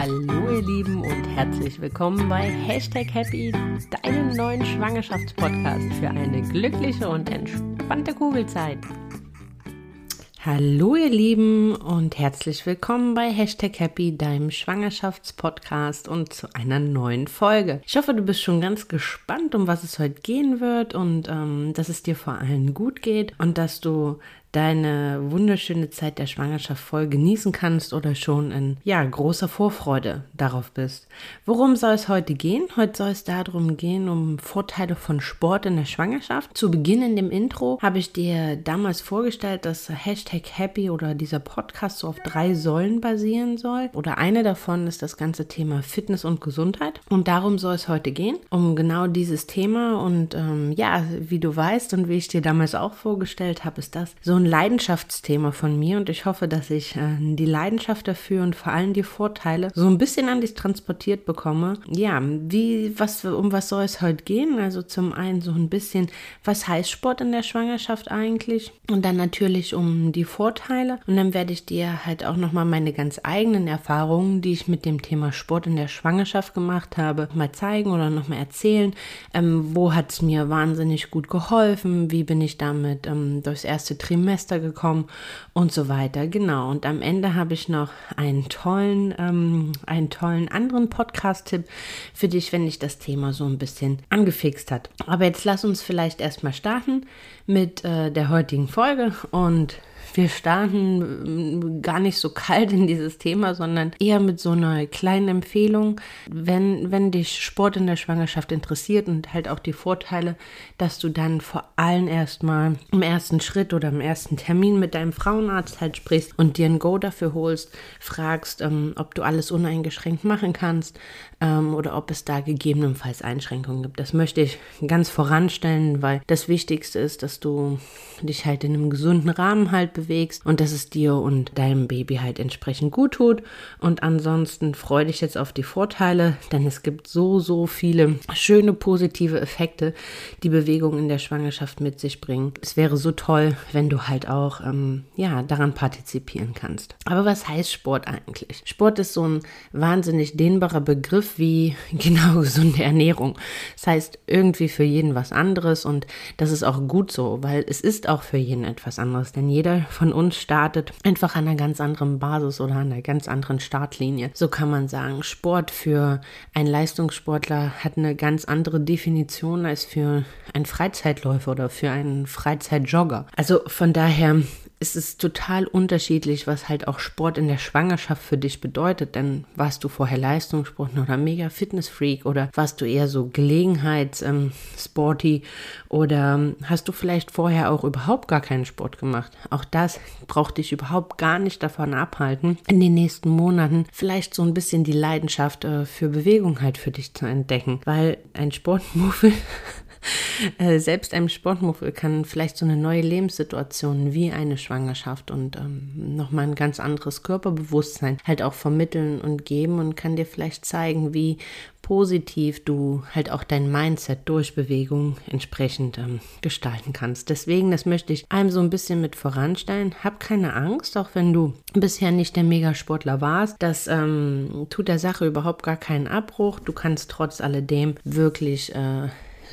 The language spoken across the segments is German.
Hallo ihr Lieben und herzlich willkommen bei Hashtag Happy, deinem neuen Schwangerschaftspodcast für eine glückliche und entspannte Kugelzeit. Hallo ihr Lieben und herzlich willkommen bei Hashtag Happy, deinem Schwangerschaftspodcast und zu einer neuen Folge. Ich hoffe, du bist schon ganz gespannt, um was es heute gehen wird und ähm, dass es dir vor allem gut geht und dass du deine wunderschöne Zeit der Schwangerschaft voll genießen kannst oder schon in ja, großer Vorfreude darauf bist. Worum soll es heute gehen? Heute soll es darum gehen, um Vorteile von Sport in der Schwangerschaft. Zu Beginn in dem Intro habe ich dir damals vorgestellt, dass Hashtag Happy oder dieser Podcast so auf drei Säulen basieren soll. Oder eine davon ist das ganze Thema Fitness und Gesundheit. Und darum soll es heute gehen, um genau dieses Thema. Und ähm, ja, wie du weißt und wie ich dir damals auch vorgestellt habe, ist das so ein Leidenschaftsthema von mir und ich hoffe, dass ich äh, die Leidenschaft dafür und vor allem die Vorteile so ein bisschen an dich transportiert bekomme. Ja, wie, was, um was soll es heute gehen? Also zum einen so ein bisschen, was heißt Sport in der Schwangerschaft eigentlich? Und dann natürlich um die Vorteile. Und dann werde ich dir halt auch nochmal meine ganz eigenen Erfahrungen, die ich mit dem Thema Sport in der Schwangerschaft gemacht habe, mal zeigen oder nochmal erzählen. Ähm, wo hat es mir wahnsinnig gut geholfen? Wie bin ich damit ähm, durchs erste Trimester Semester gekommen und so weiter. Genau. Und am Ende habe ich noch einen tollen, ähm, einen tollen anderen Podcast-Tipp für dich, wenn dich das Thema so ein bisschen angefixt hat. Aber jetzt lass uns vielleicht erstmal starten mit äh, der heutigen Folge und wir starten gar nicht so kalt in dieses Thema, sondern eher mit so einer kleinen Empfehlung, wenn, wenn dich Sport in der Schwangerschaft interessiert und halt auch die Vorteile, dass du dann vor allem erstmal im ersten Schritt oder im ersten Termin mit deinem Frauenarzt halt sprichst und dir ein Go dafür holst, fragst, ähm, ob du alles uneingeschränkt machen kannst ähm, oder ob es da gegebenenfalls Einschränkungen gibt. Das möchte ich ganz voranstellen, weil das Wichtigste ist, dass du dich halt in einem gesunden Rahmen halt bewegst und dass es dir und deinem Baby halt entsprechend gut tut. Und ansonsten freue dich jetzt auf die Vorteile, denn es gibt so, so viele schöne positive Effekte, die Bewegung in der Schwangerschaft mit sich bringen. Es wäre so toll, wenn du halt auch, ähm, ja, daran partizipieren kannst. Aber was heißt Sport eigentlich? Sport ist so ein wahnsinnig dehnbarer Begriff wie genau gesunde Ernährung. Das heißt irgendwie für jeden was anderes und das ist auch gut so, weil es ist auch für jeden etwas anderes, denn jeder von uns startet einfach an einer ganz anderen Basis oder an einer ganz anderen Startlinie. So kann man sagen, Sport für einen Leistungssportler hat eine ganz andere Definition als für einen Freizeitläufer oder für einen Freizeitjogger. Also von daher es ist total unterschiedlich, was halt auch Sport in der Schwangerschaft für dich bedeutet. Denn warst du vorher Leistungssportler oder mega Fitnessfreak oder warst du eher so Gelegenheitssporty ähm, oder ähm, hast du vielleicht vorher auch überhaupt gar keinen Sport gemacht? Auch das braucht dich überhaupt gar nicht davon abhalten, in den nächsten Monaten vielleicht so ein bisschen die Leidenschaft äh, für Bewegung halt für dich zu entdecken. Weil ein Sportmuffel selbst einem Sportmuffel kann vielleicht so eine neue Lebenssituation wie eine Schwangerschaft und ähm, nochmal ein ganz anderes Körperbewusstsein halt auch vermitteln und geben und kann dir vielleicht zeigen, wie positiv du halt auch dein Mindset durch Bewegung entsprechend ähm, gestalten kannst. Deswegen, das möchte ich einem so ein bisschen mit voranstellen. Hab keine Angst, auch wenn du bisher nicht der Megasportler warst. Das ähm, tut der Sache überhaupt gar keinen Abbruch. Du kannst trotz alledem wirklich äh,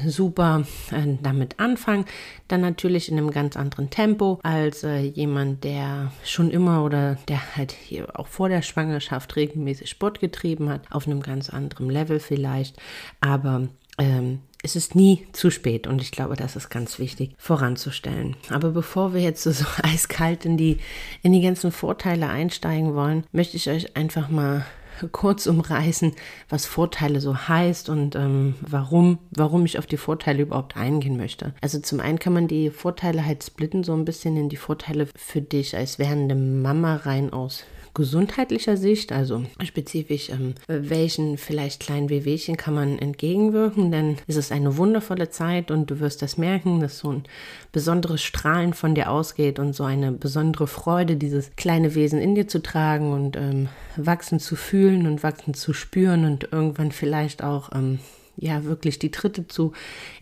super äh, damit anfangen. Dann natürlich in einem ganz anderen Tempo als äh, jemand, der schon immer oder der halt hier auch vor der Schwangerschaft regelmäßig Sport getrieben hat, auf einem ganz anderen Level vielleicht. Aber ähm, es ist nie zu spät und ich glaube, das ist ganz wichtig voranzustellen. Aber bevor wir jetzt so, eiskalt in die, in die ganzen Vorteile einsteigen wollen, möchte ich euch einfach mal kurz umreißen, was Vorteile so heißt und ähm, warum, warum ich auf die Vorteile überhaupt eingehen möchte. Also zum einen kann man die Vorteile halt splitten, so ein bisschen in die Vorteile für dich als werdende Mama rein aus gesundheitlicher Sicht, also spezifisch ähm, welchen vielleicht kleinen Wehwehchen kann man entgegenwirken, denn es ist eine wundervolle Zeit und du wirst das merken, dass so ein besonderes Strahlen von dir ausgeht und so eine besondere Freude, dieses kleine Wesen in dir zu tragen und ähm, wachsen zu fühlen und wachsen zu spüren und irgendwann vielleicht auch ähm, ja wirklich die Tritte zu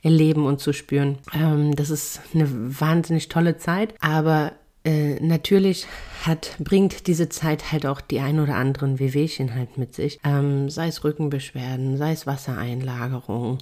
erleben und zu spüren. Ähm, das ist eine wahnsinnig tolle Zeit, aber äh, natürlich hat, bringt diese Zeit halt auch die ein oder anderen Wehwehchen halt mit sich. Ähm, sei es Rückenbeschwerden, sei es Wassereinlagerung,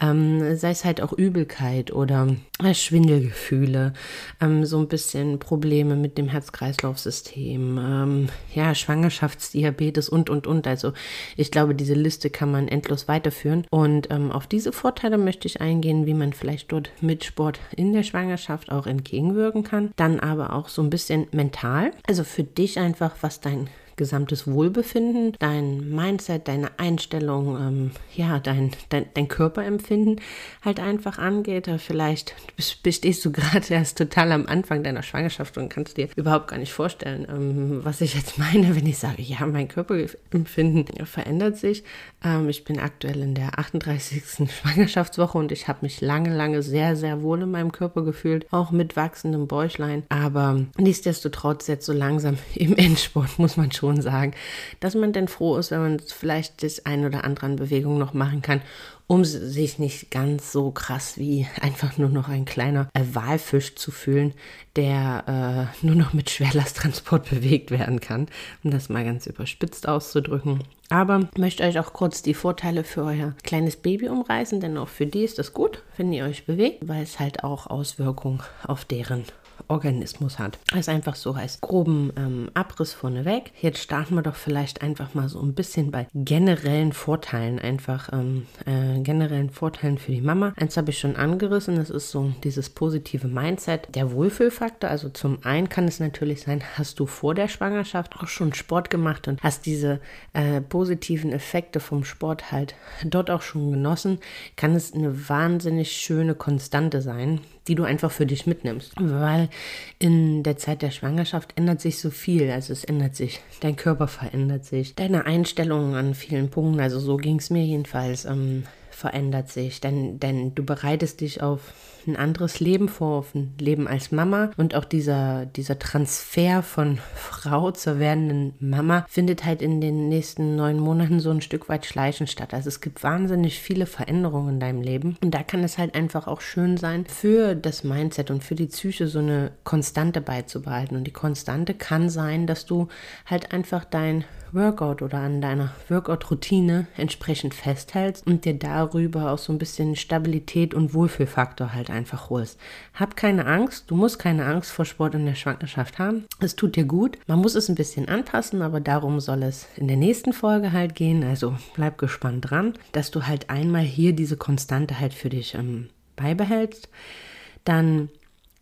ähm, sei es halt auch Übelkeit oder äh, Schwindelgefühle, ähm, so ein bisschen Probleme mit dem Herz-Kreislauf-System, ähm, ja, Schwangerschaftsdiabetes und, und, und. Also ich glaube, diese Liste kann man endlos weiterführen. Und ähm, auf diese Vorteile möchte ich eingehen, wie man vielleicht dort mit Sport in der Schwangerschaft auch entgegenwirken kann. Dann aber auch so ein bisschen mental. Also für dich einfach, was dein gesamtes Wohlbefinden, dein Mindset, deine Einstellung, ähm, ja, dein, dein, dein Körperempfinden halt einfach angeht. Vielleicht bestehst du gerade erst total am Anfang deiner Schwangerschaft und kannst dir überhaupt gar nicht vorstellen, ähm, was ich jetzt meine, wenn ich sage, ja, mein Körperempfinden verändert sich. Ähm, ich bin aktuell in der 38. Schwangerschaftswoche und ich habe mich lange, lange sehr, sehr wohl in meinem Körper gefühlt, auch mit wachsendem Bäuchlein. Aber nichtsdestotrotz jetzt so langsam im Endsport muss man schon schon sagen, dass man denn froh ist, wenn man vielleicht das ein oder andere an Bewegung noch machen kann, um sich nicht ganz so krass wie einfach nur noch ein kleiner Walfisch zu fühlen, der äh, nur noch mit Schwerlasttransport bewegt werden kann, um das mal ganz überspitzt auszudrücken. Aber möchte euch auch kurz die Vorteile für euer kleines Baby umreißen, denn auch für die ist das gut, wenn ihr euch bewegt, weil es halt auch Auswirkungen auf deren Organismus hat. Das ist einfach so heißt groben ähm, Abriss vorneweg. Jetzt starten wir doch vielleicht einfach mal so ein bisschen bei generellen Vorteilen, einfach ähm, äh, generellen Vorteilen für die Mama. Eins habe ich schon angerissen, das ist so dieses positive Mindset, der Wohlfühlfaktor. Also zum einen kann es natürlich sein, hast du vor der Schwangerschaft auch schon Sport gemacht und hast diese äh, positiven Effekte vom Sport halt dort auch schon genossen, kann es eine wahnsinnig schöne Konstante sein, die du einfach für dich mitnimmst. Weil in der Zeit der Schwangerschaft ändert sich so viel. Also es ändert sich, dein Körper verändert sich, deine Einstellungen an vielen Punkten. Also so ging es mir jedenfalls. Ähm, verändert sich, denn, denn du bereitest dich auf ein anderes Leben vor, auf ein Leben als Mama. Und auch dieser, dieser Transfer von Frau zur werdenden Mama findet halt in den nächsten neun Monaten so ein Stück weit schleichend statt. Also es gibt wahnsinnig viele Veränderungen in deinem Leben. Und da kann es halt einfach auch schön sein, für das Mindset und für die Psyche so eine Konstante beizubehalten. Und die Konstante kann sein, dass du halt einfach dein Workout oder an deiner Workout-Routine entsprechend festhältst und dir darüber auch so ein bisschen Stabilität und Wohlfühlfaktor halt einfach holst. Hab keine Angst, du musst keine Angst vor Sport in der Schwangerschaft haben. Es tut dir gut. Man muss es ein bisschen anpassen, aber darum soll es in der nächsten Folge halt gehen. Also bleib gespannt dran, dass du halt einmal hier diese Konstante halt für dich ähm, beibehältst. Dann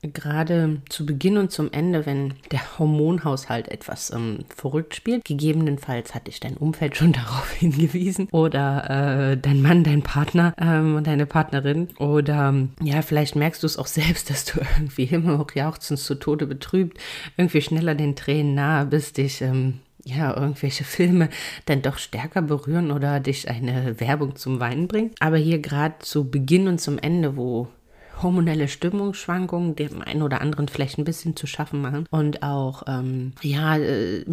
gerade zu Beginn und zum Ende, wenn der Hormonhaushalt etwas ähm, verrückt spielt. Gegebenenfalls hat dich dein Umfeld schon darauf hingewiesen oder äh, dein Mann, dein Partner ähm, und deine Partnerin oder ja, vielleicht merkst du es auch selbst, dass du irgendwie immer auch jauchzend zu Tode betrübt, irgendwie schneller den Tränen nahe bist, dich ähm, ja, irgendwelche Filme dann doch stärker berühren oder dich eine Werbung zum Weinen bringt. Aber hier gerade zu Beginn und zum Ende, wo hormonelle Stimmungsschwankungen dem einen oder anderen vielleicht ein bisschen zu schaffen machen und auch, ähm, ja, äh,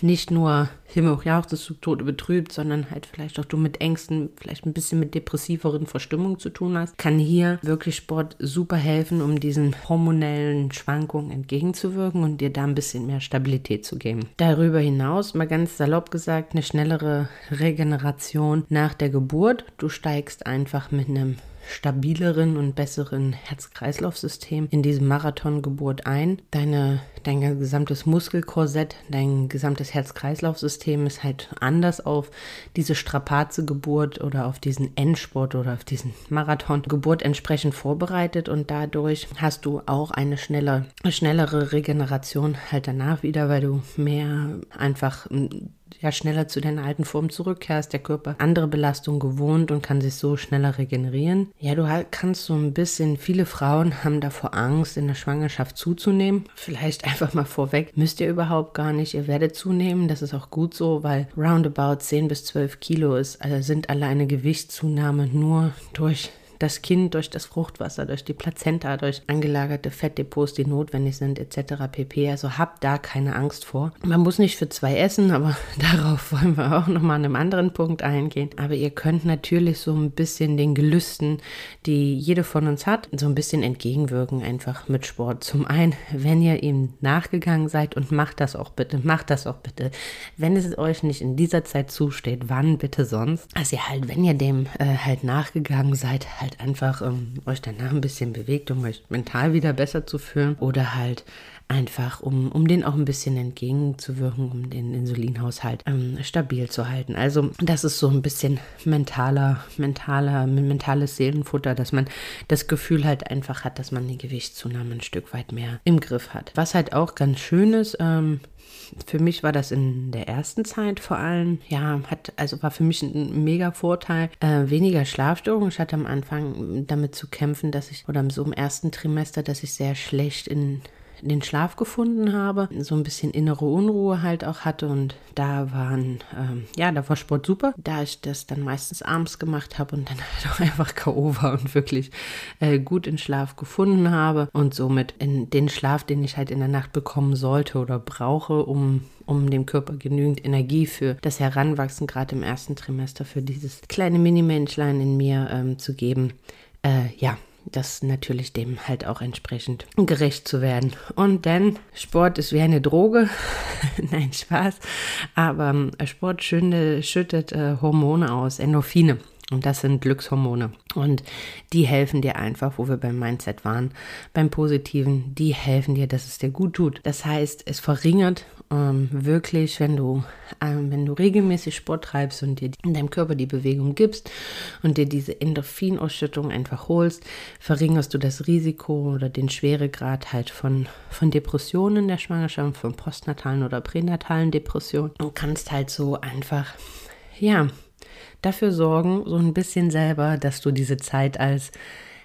nicht nur Himmel hoch jauchzt, zu Tode betrübt, sondern halt vielleicht auch du mit Ängsten, vielleicht ein bisschen mit depressiveren Verstimmungen zu tun hast, kann hier wirklich Sport super helfen, um diesen hormonellen Schwankungen entgegenzuwirken und dir da ein bisschen mehr Stabilität zu geben. Darüber hinaus, mal ganz salopp gesagt, eine schnellere Regeneration nach der Geburt. Du steigst einfach mit einem stabileren und besseren Herz-Kreislauf-System in diesem Marathongeburt ein. Deine, dein gesamtes Muskelkorsett, dein gesamtes Herz-Kreislauf-System ist halt anders auf diese Strapaze-Geburt oder auf diesen Endsport oder auf diesen Marathon-Geburt entsprechend vorbereitet und dadurch hast du auch eine schnelle, schnellere Regeneration halt danach wieder, weil du mehr einfach ja schneller zu deiner alten Form zurückkehrst, der Körper andere Belastung gewohnt und kann sich so schneller regenerieren. Ja, du kannst so ein bisschen, viele Frauen haben davor Angst, in der Schwangerschaft zuzunehmen. Vielleicht einfach mal vorweg, müsst ihr überhaupt gar nicht, ihr werdet zunehmen, das ist auch gut so, weil roundabout 10 bis 12 Kilo ist, also sind alleine Gewichtszunahme nur durch das Kind durch das Fruchtwasser, durch die Plazenta, durch angelagerte Fettdepots, die notwendig sind, etc. pp. Also habt da keine Angst vor. Man muss nicht für zwei essen, aber darauf wollen wir auch nochmal an einem anderen Punkt eingehen. Aber ihr könnt natürlich so ein bisschen den Gelüsten, die jede von uns hat, so ein bisschen entgegenwirken, einfach mit Sport. Zum einen, wenn ihr ihm nachgegangen seid und macht das auch bitte, macht das auch bitte. Wenn es euch nicht in dieser Zeit zusteht, wann bitte sonst? Also ihr halt, wenn ihr dem äh, halt nachgegangen seid, halt einfach ähm, euch danach ein bisschen bewegt, um euch mental wieder besser zu fühlen oder halt einfach um, um den auch ein bisschen entgegenzuwirken, um den Insulinhaushalt ähm, stabil zu halten. Also das ist so ein bisschen mentaler, mentaler, mentales Seelenfutter, dass man das Gefühl halt einfach hat, dass man die Gewichtszunahme ein Stück weit mehr im Griff hat. Was halt auch ganz schön ist, ähm, für mich war das in der ersten Zeit vor allem, ja, hat, also war für mich ein mega Vorteil, äh, weniger Schlafstörungen. Ich hatte am Anfang damit zu kämpfen, dass ich, oder so im ersten Trimester, dass ich sehr schlecht in den Schlaf gefunden habe, so ein bisschen innere Unruhe halt auch hatte und da waren, ähm, ja, da war Sport super, da ich das dann meistens abends gemacht habe und dann halt auch einfach K.O. war und wirklich äh, gut in Schlaf gefunden habe und somit in den Schlaf, den ich halt in der Nacht bekommen sollte oder brauche, um um dem Körper genügend Energie für das Heranwachsen, gerade im ersten Trimester, für dieses kleine Mini-Menschlein in mir ähm, zu geben. Äh, ja, das natürlich dem halt auch entsprechend gerecht zu werden. Und denn Sport ist wie eine Droge. Nein, Spaß. Aber ähm, Sport schüttet äh, Hormone aus, Endorphine. Und das sind Glückshormone. Und die helfen dir einfach, wo wir beim Mindset waren, beim Positiven, die helfen dir, dass es dir gut tut. Das heißt, es verringert ähm, wirklich, wenn du, ähm, wenn du regelmäßig Sport treibst und dir in deinem Körper die Bewegung gibst und dir diese Endorphinausschüttung einfach holst, verringerst du das Risiko oder den Schweregrad halt von, von Depressionen der Schwangerschaft, von postnatalen oder pränatalen Depressionen und kannst halt so einfach, ja, dafür sorgen, so ein bisschen selber, dass du diese Zeit als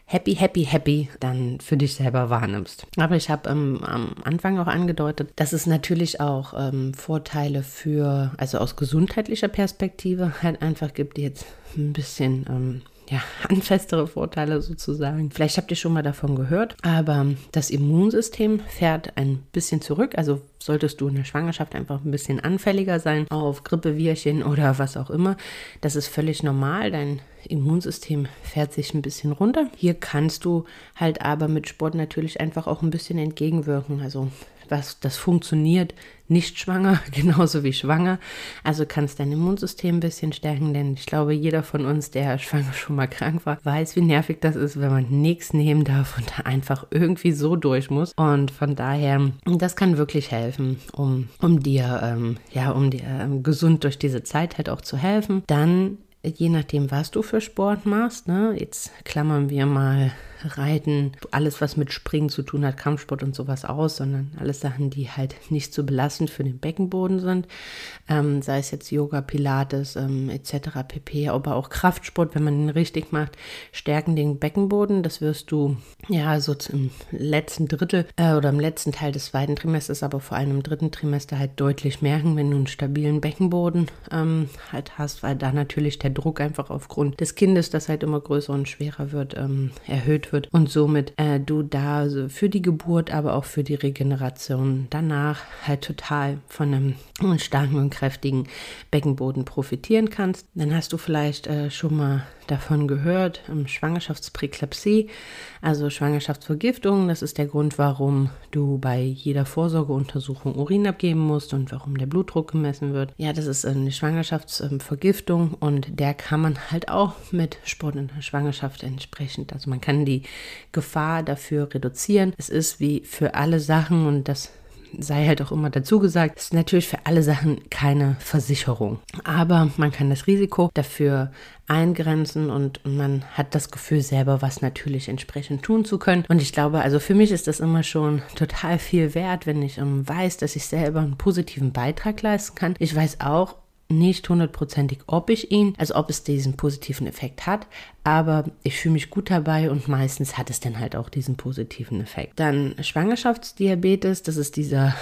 happy, happy, happy dann für dich selber wahrnimmst. Aber ich habe ähm, am Anfang auch angedeutet, dass es natürlich auch ähm, Vorteile für, also aus gesundheitlicher Perspektive halt einfach gibt, die jetzt ein bisschen ähm, ja, handfestere Vorteile sozusagen. Vielleicht habt ihr schon mal davon gehört, aber das Immunsystem fährt ein bisschen zurück. Also solltest du in der Schwangerschaft einfach ein bisschen anfälliger sein auf Grippewirchen oder was auch immer. Das ist völlig normal. Dein Immunsystem fährt sich ein bisschen runter. Hier kannst du halt aber mit Sport natürlich einfach auch ein bisschen entgegenwirken. Also was das funktioniert, nicht schwanger, genauso wie schwanger. Also kannst dein Immunsystem ein bisschen stärken, denn ich glaube, jeder von uns, der schwanger schon mal krank war, weiß, wie nervig das ist, wenn man nichts nehmen darf und da einfach irgendwie so durch muss. Und von daher, das kann wirklich helfen, um, um dir, ähm, ja, um dir ähm, gesund durch diese Zeit halt auch zu helfen. Dann je nachdem, was du für Sport machst, ne, jetzt klammern wir mal Reiten, alles, was mit Springen zu tun hat, Kampfsport und sowas aus, sondern alles Sachen, die halt nicht so belastend für den Beckenboden sind. Ähm, sei es jetzt Yoga, Pilates ähm, etc. pp. Aber auch Kraftsport, wenn man ihn richtig macht, stärken den Beckenboden. Das wirst du ja so im letzten Drittel äh, oder im letzten Teil des zweiten Trimesters, aber vor allem im dritten Trimester halt deutlich merken, wenn du einen stabilen Beckenboden ähm, halt hast, weil da natürlich der Druck einfach aufgrund des Kindes, das halt immer größer und schwerer wird, ähm, wird und somit äh, du da für die Geburt, aber auch für die Regeneration danach halt total von einem starken und kräftigen Beckenboden profitieren kannst. Dann hast du vielleicht äh, schon mal davon gehört, ähm, Schwangerschaftspräklepsie, also Schwangerschaftsvergiftung. Das ist der Grund, warum du bei jeder Vorsorgeuntersuchung Urin abgeben musst und warum der Blutdruck gemessen wird. Ja, das ist eine Schwangerschaftsvergiftung und der kann man halt auch mit Sport in der Schwangerschaft entsprechend, also man kann die Gefahr dafür reduzieren. Es ist wie für alle Sachen und das sei halt auch immer dazu gesagt, ist natürlich für alle Sachen keine Versicherung. Aber man kann das Risiko dafür eingrenzen und man hat das Gefühl selber, was natürlich entsprechend tun zu können. Und ich glaube, also für mich ist das immer schon total viel wert, wenn ich um, weiß, dass ich selber einen positiven Beitrag leisten kann. Ich weiß auch, nicht hundertprozentig, ob ich ihn, also ob es diesen positiven Effekt hat, aber ich fühle mich gut dabei und meistens hat es dann halt auch diesen positiven Effekt. Dann Schwangerschaftsdiabetes, das ist dieser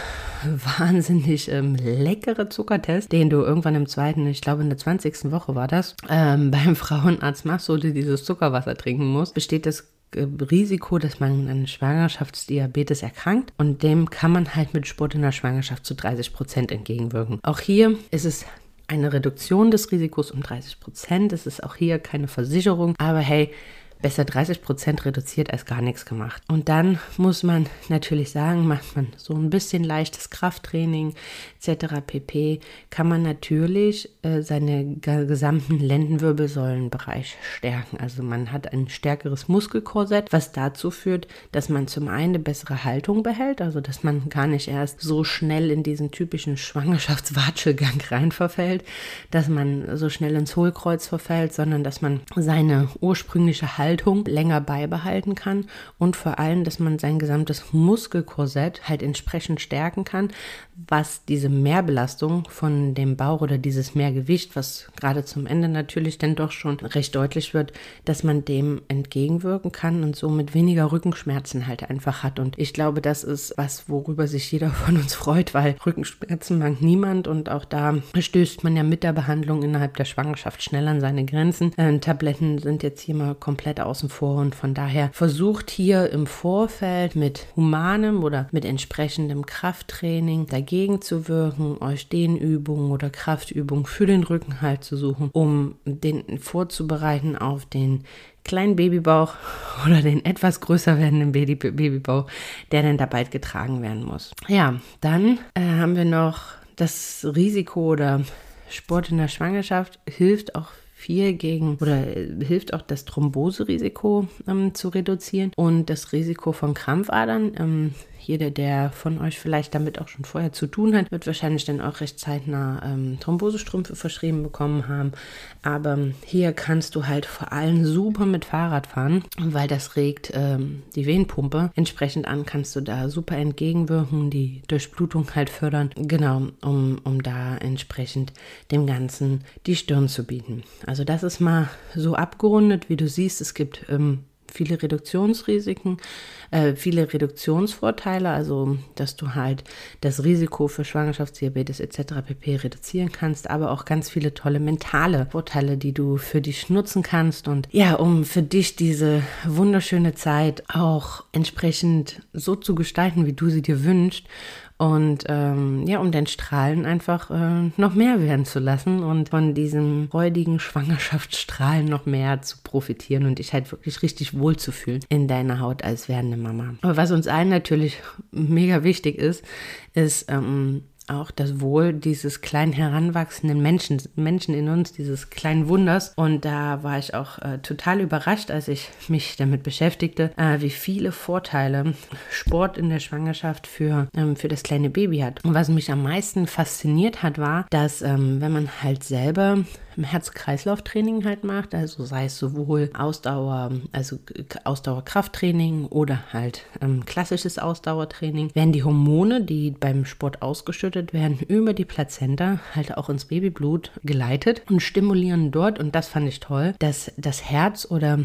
wahnsinnig ähm, leckere Zuckertest, den du irgendwann im zweiten, ich glaube in der 20. Woche war das, ähm, beim Frauenarzt machst, wo du dieses Zuckerwasser trinken musst, besteht das äh, Risiko, dass man an Schwangerschaftsdiabetes erkrankt und dem kann man halt mit Sport in der Schwangerschaft zu 30 Prozent entgegenwirken. Auch hier ist es eine Reduktion des Risikos um 30 Prozent. Es ist auch hier keine Versicherung, aber hey, besser 30 Prozent reduziert als gar nichts gemacht. Und dann muss man natürlich sagen, macht man so ein bisschen leichtes Krafttraining etc. pp, kann man natürlich äh, seine gesamten Lendenwirbelsäulenbereich stärken. Also man hat ein stärkeres Muskelkorsett, was dazu führt, dass man zum einen eine bessere Haltung behält, also dass man gar nicht erst so schnell in diesen typischen Schwangerschaftswatschelgang rein verfällt, dass man so schnell ins Hohlkreuz verfällt, sondern dass man seine ursprüngliche Haltung Haltung länger beibehalten kann und vor allem, dass man sein gesamtes Muskelkorsett halt entsprechend stärken kann, was diese Mehrbelastung von dem Bauch oder dieses Mehrgewicht, was gerade zum Ende natürlich dann doch schon recht deutlich wird, dass man dem entgegenwirken kann und somit weniger Rückenschmerzen halt einfach hat. Und ich glaube, das ist was, worüber sich jeder von uns freut, weil Rückenschmerzen mag niemand und auch da stößt man ja mit der Behandlung innerhalb der Schwangerschaft schnell an seine Grenzen. Äh, Tabletten sind jetzt hier mal komplett außen vor und von daher versucht hier im Vorfeld mit humanem oder mit entsprechendem Krafttraining dagegen dagegen zu wirken, euch Dehnübungen oder Kraftübungen für den Rücken halt zu suchen, um den vorzubereiten auf den kleinen Babybauch oder den etwas größer werdenden Baby Babybauch, der dann da bald getragen werden muss. Ja, dann äh, haben wir noch das Risiko oder Sport in der Schwangerschaft hilft auch viel gegen oder äh, hilft auch das Thromboserisiko ähm, zu reduzieren und das Risiko von Krampfadern. Ähm, jeder, der von euch vielleicht damit auch schon vorher zu tun hat, wird wahrscheinlich dann auch recht zeitnah ähm, Thrombosestrümpfe verschrieben bekommen haben. Aber hier kannst du halt vor allem super mit Fahrrad fahren, weil das regt ähm, die Venenpumpe. Entsprechend an kannst du da super entgegenwirken, die Durchblutung halt fördern. Genau, um, um da entsprechend dem Ganzen die Stirn zu bieten. Also das ist mal so abgerundet, wie du siehst. Es gibt ähm, viele Reduktionsrisiken, äh, viele Reduktionsvorteile, also dass du halt das Risiko für Schwangerschaftsdiabetes etc. pp. reduzieren kannst, aber auch ganz viele tolle mentale Vorteile, die du für dich nutzen kannst und ja, um für dich diese wunderschöne Zeit auch entsprechend so zu gestalten, wie du sie dir wünschst und ähm, ja, um den Strahlen einfach äh, noch mehr werden zu lassen und von diesem freudigen Schwangerschaftsstrahlen noch mehr zu profitieren und dich halt wirklich richtig wohlzufühlen in deiner Haut als werdende Mama. Aber was uns allen natürlich mega wichtig ist, ist ähm, auch das Wohl dieses kleinen heranwachsenden Menschen, Menschen in uns, dieses kleinen Wunders. Und da war ich auch äh, total überrascht, als ich mich damit beschäftigte, äh, wie viele Vorteile Sport in der Schwangerschaft für, ähm, für das kleine Baby hat. Und was mich am meisten fasziniert hat, war, dass ähm, wenn man halt selber Herz-Kreislauf-Training halt macht, also sei es sowohl Ausdauer, also Ausdauerkrafttraining oder halt ähm, klassisches Ausdauertraining, werden die Hormone, die beim Sport ausgeschüttet werden, über die Plazenta halt auch ins Babyblut geleitet und stimulieren dort, und das fand ich toll, dass das Herz oder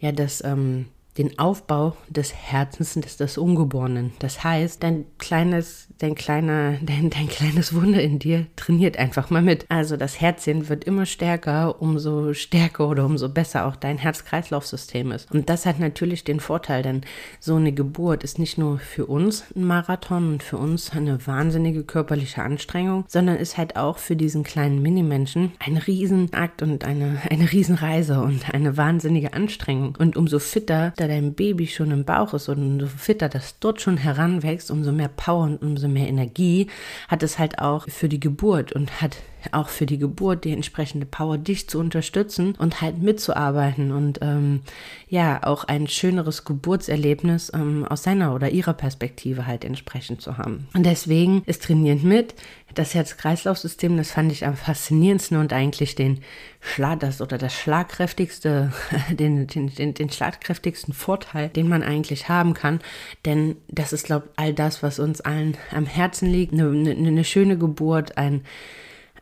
ja, das ähm, den Aufbau des Herzens des, des Ungeborenen. Das heißt, dein kleines, dein kleiner, dein, dein kleines Wunder in dir trainiert einfach mal mit. Also das Herzchen wird immer stärker, umso stärker oder umso besser auch dein Herz-Kreislauf-System ist. Und das hat natürlich den Vorteil, denn so eine Geburt ist nicht nur für uns ein Marathon und für uns eine wahnsinnige körperliche Anstrengung, sondern ist halt auch für diesen kleinen Minimenschen ein Riesenakt und eine, eine Riesenreise und eine wahnsinnige Anstrengung. Und umso fitter, dein Baby schon im Bauch ist und umso fitter das dort schon heranwächst, umso mehr Power und umso mehr Energie hat es halt auch für die Geburt und hat auch für die Geburt die entsprechende Power, dich zu unterstützen und halt mitzuarbeiten und ähm, ja, auch ein schöneres Geburtserlebnis ähm, aus seiner oder ihrer Perspektive halt entsprechend zu haben. Und deswegen ist trainiert mit das Herz-Kreislauf-System, das fand ich am faszinierendsten und eigentlich den Schlag, das oder das schlagkräftigste, den, den, den, den schlagkräftigsten Vorteil, den man eigentlich haben kann. Denn das ist, glaube ich, all das, was uns allen am Herzen liegt. Eine, eine, eine schöne Geburt, ein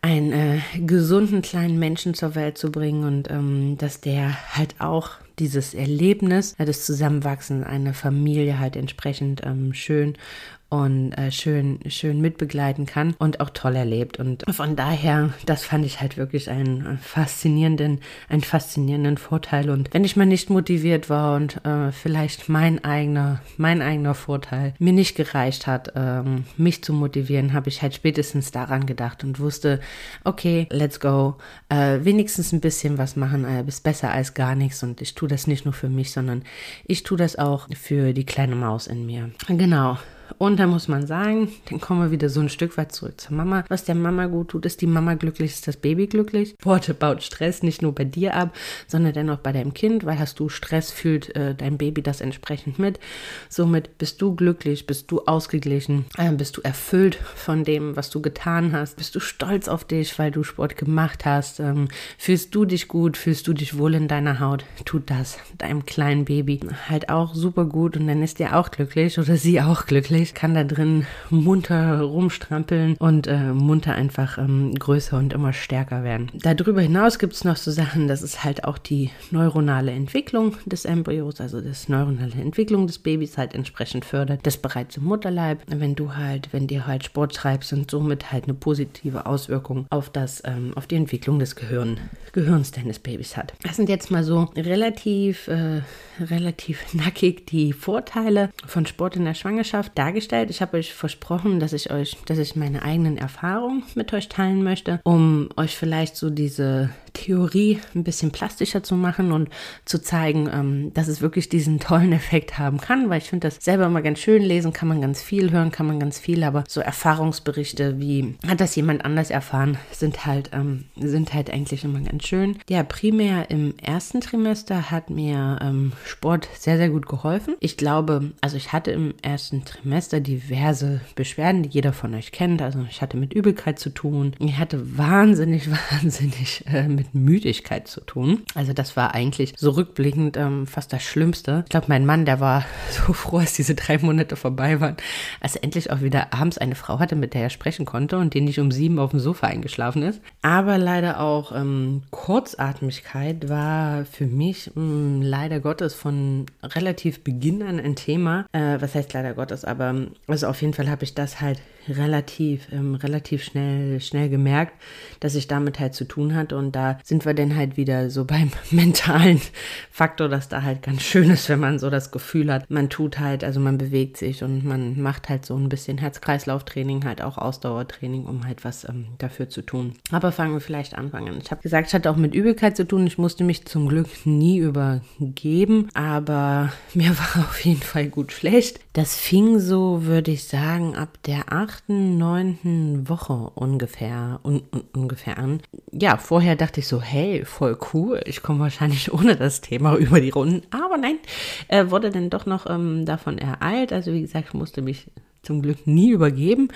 einen äh, gesunden kleinen Menschen zur Welt zu bringen und ähm, dass der halt auch dieses Erlebnis des Zusammenwachsens einer Familie halt entsprechend ähm, schön und äh, schön, schön mitbegleiten kann und auch toll erlebt. Und von daher, das fand ich halt wirklich einen faszinierenden, einen faszinierenden Vorteil. Und wenn ich mal nicht motiviert war und äh, vielleicht mein eigener, mein eigener Vorteil mir nicht gereicht hat, ähm, mich zu motivieren, habe ich halt spätestens daran gedacht und wusste, okay, let's go, äh, wenigstens ein bisschen was machen, äh, ist besser als gar nichts. Und ich tue das nicht nur für mich, sondern ich tue das auch für die kleine Maus in mir. Genau. Und da muss man sagen, dann kommen wir wieder so ein Stück weit zurück zur Mama. Was der Mama gut tut, ist die Mama glücklich, ist das Baby glücklich. Worte baut Stress nicht nur bei dir ab, sondern dennoch bei deinem Kind, weil hast du Stress, fühlt äh, dein Baby das entsprechend mit. Somit bist du glücklich, bist du ausgeglichen, äh, bist du erfüllt von dem, was du getan hast, bist du stolz auf dich, weil du Sport gemacht hast, ähm, fühlst du dich gut, fühlst du dich wohl in deiner Haut, tut das deinem kleinen Baby halt auch super gut und dann ist er auch glücklich oder sie auch glücklich ich kann da drin munter rumstrampeln und äh, munter einfach ähm, größer und immer stärker werden. Darüber hinaus gibt es noch so Sachen, das ist halt auch die neuronale Entwicklung des Embryos, also das neuronale Entwicklung des Babys halt entsprechend fördert, das bereits im Mutterleib, wenn du halt, wenn dir halt Sport treibst und somit halt eine positive Auswirkung auf das, ähm, auf die Entwicklung des Gehirn, Gehirns deines Babys hat. Das sind jetzt mal so relativ, äh, relativ nackig die Vorteile von Sport in der Schwangerschaft. Da dargestellt. Ich habe euch versprochen, dass ich euch, dass ich meine eigenen Erfahrungen mit euch teilen möchte, um euch vielleicht so diese Theorie ein bisschen plastischer zu machen und zu zeigen, ähm, dass es wirklich diesen tollen Effekt haben kann, weil ich finde das selber immer ganz schön lesen, kann man ganz viel hören, kann man ganz viel, aber so Erfahrungsberichte wie hat das jemand anders erfahren, sind halt ähm, sind halt eigentlich immer ganz schön. Ja, primär im ersten Trimester hat mir ähm, Sport sehr sehr gut geholfen. Ich glaube, also ich hatte im ersten Trimester diverse Beschwerden, die jeder von euch kennt. Also ich hatte mit Übelkeit zu tun, ich hatte wahnsinnig wahnsinnig äh, mit Müdigkeit zu tun. Also das war eigentlich so rückblickend ähm, fast das Schlimmste. Ich glaube, mein Mann, der war so froh, als diese drei Monate vorbei waren, als er endlich auch wieder abends eine Frau hatte, mit der er sprechen konnte und die nicht um sieben auf dem Sofa eingeschlafen ist. Aber leider auch ähm, Kurzatmigkeit war für mich mh, hm, leider Gottes von relativ Beginn an ein Thema. Äh, was heißt leider Gottes, aber also auf jeden Fall habe ich das halt relativ, ähm, relativ schnell, schnell gemerkt, dass ich damit halt zu tun hatte. Und da sind wir dann halt wieder so beim mentalen Faktor, dass da halt ganz schön ist, wenn man so das Gefühl hat, man tut halt, also man bewegt sich und man macht halt so ein bisschen Herz-Kreislauf-Training, halt auch Ausdauertraining, um halt was ähm, dafür zu tun. Aber fangen wir vielleicht an. Ich habe gesagt, ich hatte auch mit Übelkeit zu tun. Ich musste mich zum Glück nie übergeben, aber mir war auf jeden Fall gut schlecht. Das fing so, würde ich sagen, ab der 8 achten, neunten Woche ungefähr, un, un, ungefähr an. Ja, vorher dachte ich so, hey, voll cool, ich komme wahrscheinlich ohne das Thema über die Runden. Aber nein, äh, wurde dann doch noch ähm, davon ereilt. Also wie gesagt, ich musste mich zum Glück nie übergeben.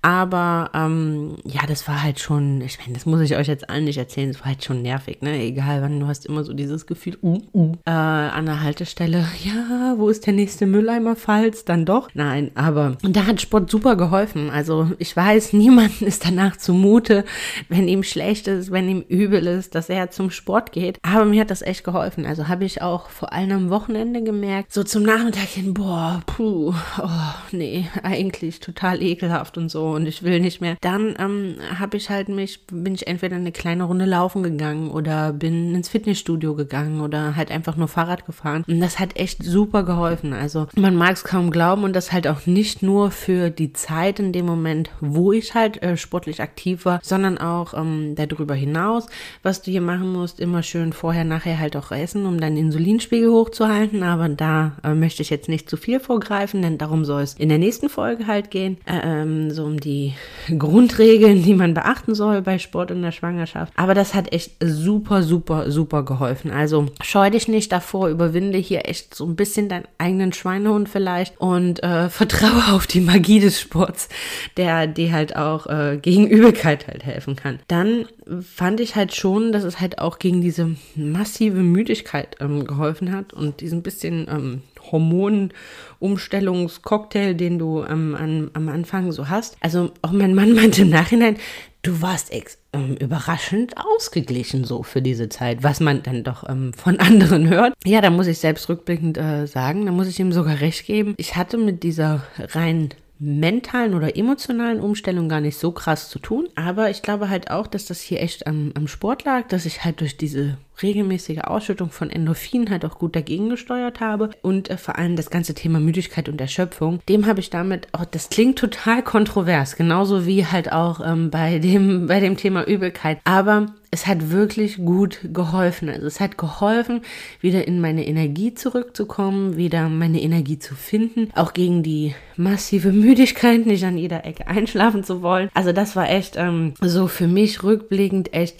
Aber ähm, ja, das war halt schon, ich meine, das muss ich euch jetzt allen nicht erzählen, das war halt schon nervig, ne? Egal wann, du hast immer so dieses Gefühl, uh, uh, äh, an der Haltestelle, ja, wo ist der nächste Mülleimer, falls dann doch. Nein, aber da hat Sport super geholfen. Also ich weiß, niemandem ist danach zumute, wenn ihm schlecht ist, wenn ihm übel ist, dass er zum Sport geht. Aber mir hat das echt geholfen. Also habe ich auch vor allem am Wochenende gemerkt, so zum Nachmittag hin, boah, puh, oh, nee, eigentlich total ekelhaft und so und ich will nicht mehr. Dann ähm, habe ich halt mich, bin ich entweder eine kleine Runde laufen gegangen oder bin ins Fitnessstudio gegangen oder halt einfach nur Fahrrad gefahren. Und das hat echt super geholfen. Also man mag es kaum glauben und das halt auch nicht nur für die Zeit in dem Moment, wo ich halt äh, sportlich aktiv war, sondern auch ähm, darüber hinaus, was du hier machen musst, immer schön vorher, nachher halt auch essen, um deinen Insulinspiegel hochzuhalten. Aber da äh, möchte ich jetzt nicht zu viel vorgreifen, denn darum soll es in der nächsten Folge halt gehen. Äh, ähm, so um die Grundregeln, die man beachten soll bei Sport in der Schwangerschaft. Aber das hat echt super, super, super geholfen. Also scheu dich nicht davor, überwinde hier echt so ein bisschen deinen eigenen Schweinehund vielleicht und äh, vertraue auf die Magie des Sports, der dir halt auch äh, gegen Übelkeit halt helfen kann. Dann fand ich halt schon, dass es halt auch gegen diese massive Müdigkeit ähm, geholfen hat und diesen bisschen ähm, Hormonumstellungscocktail, den du ähm, an, am Anfang so hast. Also auch mein Mann meinte im Nachhinein, du warst ähm, überraschend ausgeglichen so für diese Zeit, was man dann doch ähm, von anderen hört. Ja, da muss ich selbst rückblickend äh, sagen, da muss ich ihm sogar recht geben. Ich hatte mit dieser rein mentalen oder emotionalen Umstellung gar nicht so krass zu tun. Aber ich glaube halt auch, dass das hier echt am, am Sport lag, dass ich halt durch diese regelmäßige Ausschüttung von Endorphin halt auch gut dagegen gesteuert habe. Und äh, vor allem das ganze Thema Müdigkeit und Erschöpfung, dem habe ich damit auch, das klingt total kontrovers, genauso wie halt auch ähm, bei dem, bei dem Thema Übelkeit, aber es hat wirklich gut geholfen. Also es hat geholfen, wieder in meine Energie zurückzukommen, wieder meine Energie zu finden, auch gegen die massive Müdigkeit, nicht an jeder Ecke einschlafen zu wollen. Also das war echt ähm, so für mich rückblickend echt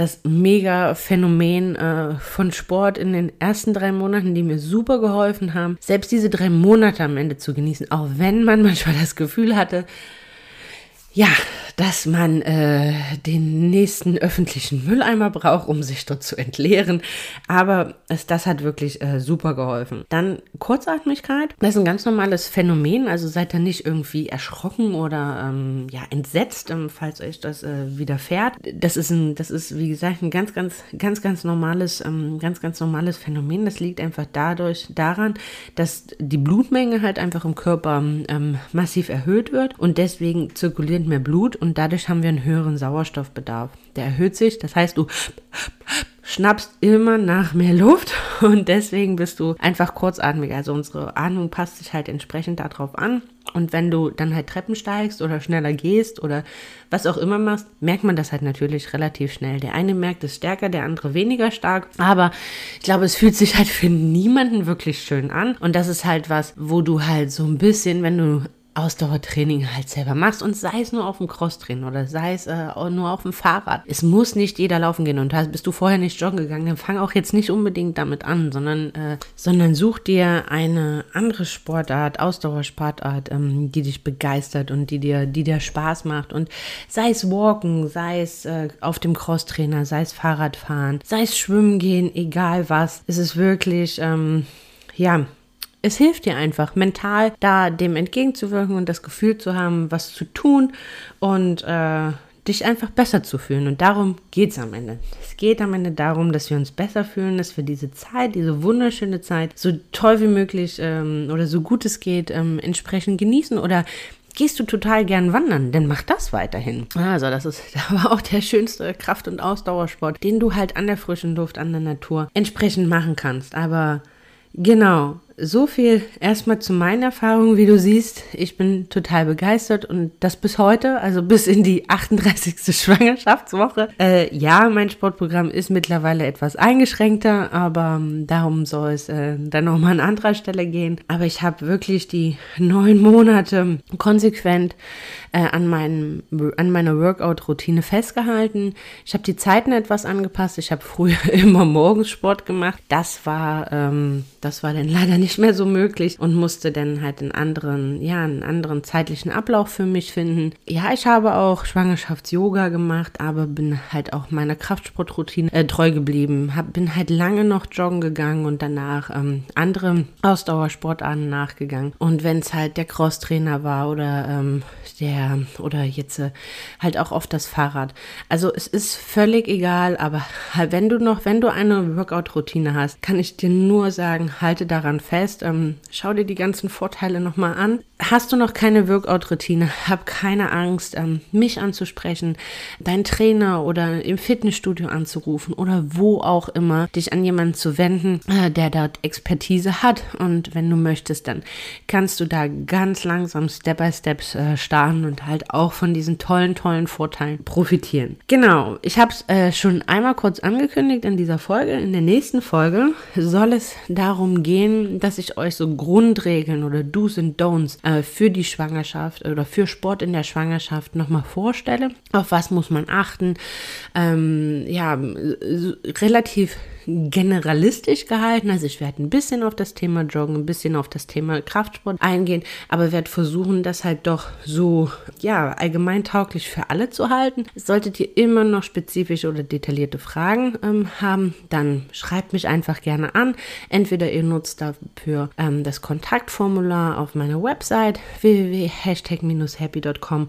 das mega Phänomen äh, von Sport in den ersten drei Monaten, die mir super geholfen haben, selbst diese drei Monate am Ende zu genießen, auch wenn man manchmal das Gefühl hatte, ja, dass man äh, den nächsten öffentlichen Mülleimer braucht, um sich dort zu entleeren. Aber es, das hat wirklich äh, super geholfen. Dann Kurzatmigkeit. Das ist ein ganz normales Phänomen. Also seid ihr nicht irgendwie erschrocken oder ähm, ja, entsetzt, ähm, falls euch das äh, widerfährt. Das ist ein, das ist, wie gesagt, ein ganz, ganz, ganz, ganz normales, ähm, ganz, ganz normales Phänomen. Das liegt einfach dadurch daran, dass die Blutmenge halt einfach im Körper ähm, massiv erhöht wird und deswegen zirkuliert mehr Blut und dadurch haben wir einen höheren Sauerstoffbedarf. Der erhöht sich, das heißt, du schnappst immer nach mehr Luft und deswegen bist du einfach kurzatmig. Also unsere Atmung passt sich halt entsprechend darauf an. Und wenn du dann halt Treppen steigst oder schneller gehst oder was auch immer machst, merkt man das halt natürlich relativ schnell. Der eine merkt es stärker, der andere weniger stark. Aber ich glaube, es fühlt sich halt für niemanden wirklich schön an. Und das ist halt was, wo du halt so ein bisschen, wenn du Ausdauertraining halt selber machst und sei es nur auf dem Crosstrainer oder sei es äh, nur auf dem Fahrrad. Es muss nicht jeder laufen gehen und bist du vorher nicht joggen gegangen, dann fang auch jetzt nicht unbedingt damit an, sondern, äh, sondern such dir eine andere Sportart, Ausdauersportart, ähm, die dich begeistert und die dir, die dir Spaß macht und sei es Walken, sei es äh, auf dem Crosstrainer, sei es Fahrradfahren, sei es Schwimmen gehen, egal was. Es ist wirklich, ähm, ja, es hilft dir einfach, mental da dem entgegenzuwirken und das Gefühl zu haben, was zu tun und äh, dich einfach besser zu fühlen. Und darum geht es am Ende. Es geht am Ende darum, dass wir uns besser fühlen, dass wir diese Zeit, diese wunderschöne Zeit, so toll wie möglich ähm, oder so gut es geht, ähm, entsprechend genießen oder Gehst du total gern wandern, dann mach das weiterhin. Also, das ist aber auch der schönste Kraft- und Ausdauersport, den du halt an der frischen Luft, an der Natur entsprechend machen kannst. Aber genau, so viel erstmal zu meinen Erfahrungen. Wie du siehst, ich bin total begeistert und das bis heute, also bis in die 38. Schwangerschaftswoche. Äh, ja, mein Sportprogramm ist mittlerweile etwas eingeschränkter, aber ähm, darum soll es äh, dann nochmal an anderer Stelle gehen. Aber ich habe wirklich die neun Monate konsequent äh, an, meinem, an meiner Workout-Routine festgehalten. Ich habe die Zeiten etwas angepasst. Ich habe früher immer morgens Sport gemacht. Das war, ähm, das war dann leider nicht mehr so möglich und musste dann halt einen anderen, ja, einen anderen zeitlichen Ablauf für mich finden. Ja, ich habe auch Schwangerschafts-Yoga gemacht, aber bin halt auch meiner Kraftsportroutine äh, treu geblieben. Hab, bin halt lange noch joggen gegangen und danach ähm, andere Ausdauersportarten nachgegangen. Und wenn es halt der Crosstrainer war oder ähm, der der oder jetzt äh, halt auch auf das Fahrrad. Also es ist völlig egal, aber wenn du noch, wenn du eine Workout-Routine hast, kann ich dir nur sagen, halte daran fest, ähm, schau dir die ganzen Vorteile nochmal an. Hast du noch keine Workout-Routine, hab keine Angst, ähm, mich anzusprechen, deinen Trainer oder im Fitnessstudio anzurufen oder wo auch immer, dich an jemanden zu wenden, äh, der dort Expertise hat. Und wenn du möchtest, dann kannst du da ganz langsam Step by Step äh, starten und halt auch von diesen tollen, tollen Vorteilen profitieren. Genau, ich habe es äh, schon einmal kurz angekündigt in dieser Folge. In der nächsten Folge soll es darum gehen, dass ich euch so Grundregeln oder Do's und Don'ts äh, für die Schwangerschaft oder für Sport in der Schwangerschaft nochmal vorstelle. Auf was muss man achten? Ähm, ja, relativ generalistisch gehalten. Also ich werde ein bisschen auf das Thema Joggen, ein bisschen auf das Thema Kraftsport eingehen, aber werde versuchen, das halt doch so, ja, allgemein tauglich für alle zu halten. Solltet ihr immer noch spezifische oder detaillierte Fragen ähm, haben, dann schreibt mich einfach gerne an. Entweder ihr nutzt da für ähm, das Kontaktformular auf meiner Website www.hashtag-happy.com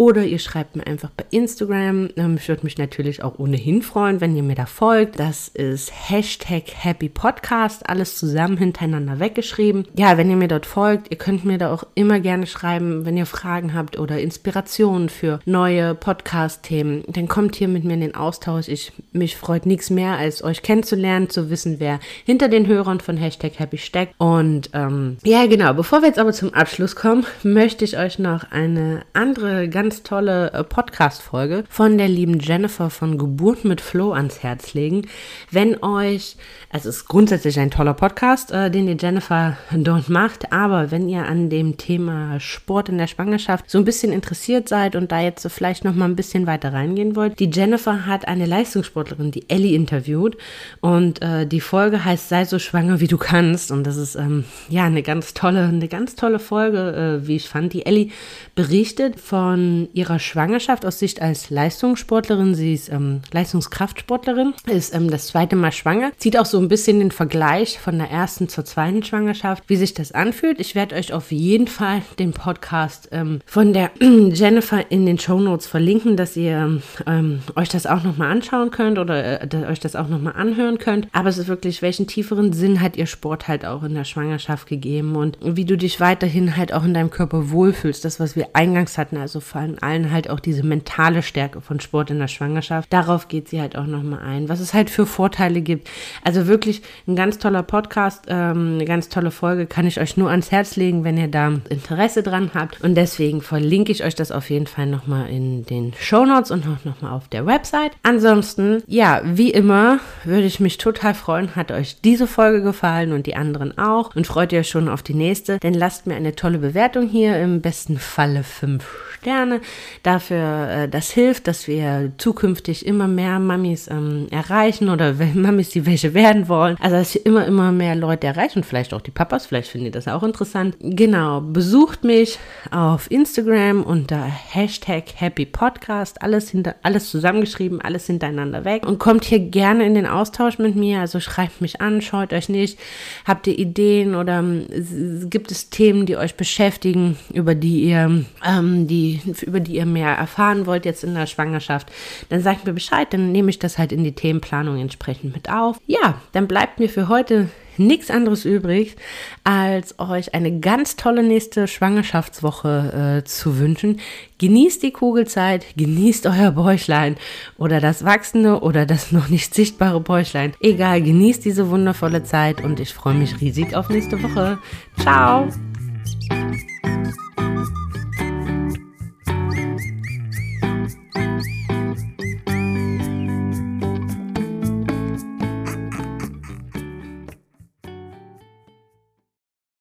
oder ihr schreibt mir einfach bei Instagram. Ähm, ich würde mich natürlich auch ohnehin freuen, wenn ihr mir da folgt. Das ist Hashtag Happy Podcast, alles zusammen hintereinander weggeschrieben. Ja, wenn ihr mir dort folgt, ihr könnt mir da auch immer gerne schreiben, wenn ihr Fragen habt oder Inspirationen für neue Podcast-Themen. Dann kommt hier mit mir in den Austausch. Ich mich freut nichts mehr, als euch kennenzulernen, zu wissen, wer hinter den Hörern von Hashtag Happy steckt. Und ähm, ja, genau. Bevor wir jetzt aber zum Abschluss kommen, möchte ich euch noch eine andere ganz ganz tolle äh, Podcast-Folge von der lieben Jennifer von Geburt mit Flo ans Herz legen. Wenn euch, also es ist grundsätzlich ein toller Podcast, äh, den die Jennifer dort macht, aber wenn ihr an dem Thema Sport in der Schwangerschaft so ein bisschen interessiert seid und da jetzt so vielleicht noch mal ein bisschen weiter reingehen wollt, die Jennifer hat eine Leistungssportlerin, die Ellie, interviewt und äh, die Folge heißt Sei so schwanger wie du kannst und das ist ähm, ja eine ganz tolle, eine ganz tolle Folge, äh, wie ich fand. Die Ellie berichtet von ihrer Schwangerschaft aus Sicht als Leistungssportlerin. Sie ist ähm, Leistungskraftsportlerin, ist ähm, das zweite Mal schwanger. Zieht auch so ein bisschen den Vergleich von der ersten zur zweiten Schwangerschaft, wie sich das anfühlt. Ich werde euch auf jeden Fall den Podcast ähm, von der Jennifer in den Show Notes verlinken, dass ihr ähm, euch das auch nochmal anschauen könnt oder äh, euch das auch nochmal anhören könnt. Aber es ist wirklich, welchen tieferen Sinn hat ihr Sport halt auch in der Schwangerschaft gegeben und wie du dich weiterhin halt auch in deinem Körper wohlfühlst. Das, was wir eingangs hatten, also vor allem an allen halt auch diese mentale Stärke von Sport in der Schwangerschaft. Darauf geht sie halt auch nochmal ein, was es halt für Vorteile gibt. Also wirklich ein ganz toller Podcast, ähm, eine ganz tolle Folge, kann ich euch nur ans Herz legen, wenn ihr da Interesse dran habt. Und deswegen verlinke ich euch das auf jeden Fall nochmal in den Show Notes und auch nochmal auf der Website. Ansonsten, ja, wie immer, würde ich mich total freuen, hat euch diese Folge gefallen und die anderen auch und freut ihr schon auf die nächste, denn lasst mir eine tolle Bewertung hier, im besten Falle 5 Sterne. Dafür, äh, das hilft, dass wir zukünftig immer mehr Mamis ähm, erreichen oder Mamis, die welche werden wollen. Also, dass wir immer, immer mehr Leute erreichen vielleicht auch die Papas, vielleicht finden die das auch interessant. Genau, besucht mich auf Instagram unter Hashtag Happy Podcast, alles, hinter, alles zusammengeschrieben, alles hintereinander weg und kommt hier gerne in den Austausch mit mir. Also schreibt mich an, schaut euch nicht. Habt ihr Ideen oder ähm, gibt es Themen, die euch beschäftigen, über die ihr ähm, über die ihr mehr erfahren wollt jetzt in der Schwangerschaft, dann sagt mir Bescheid, dann nehme ich das halt in die Themenplanung entsprechend mit auf. Ja, dann bleibt mir für heute nichts anderes übrig, als euch eine ganz tolle nächste Schwangerschaftswoche äh, zu wünschen. Genießt die Kugelzeit, genießt euer Bäuchlein oder das wachsende oder das noch nicht sichtbare Bäuchlein. Egal, genießt diese wundervolle Zeit und ich freue mich riesig auf nächste Woche. Ciao!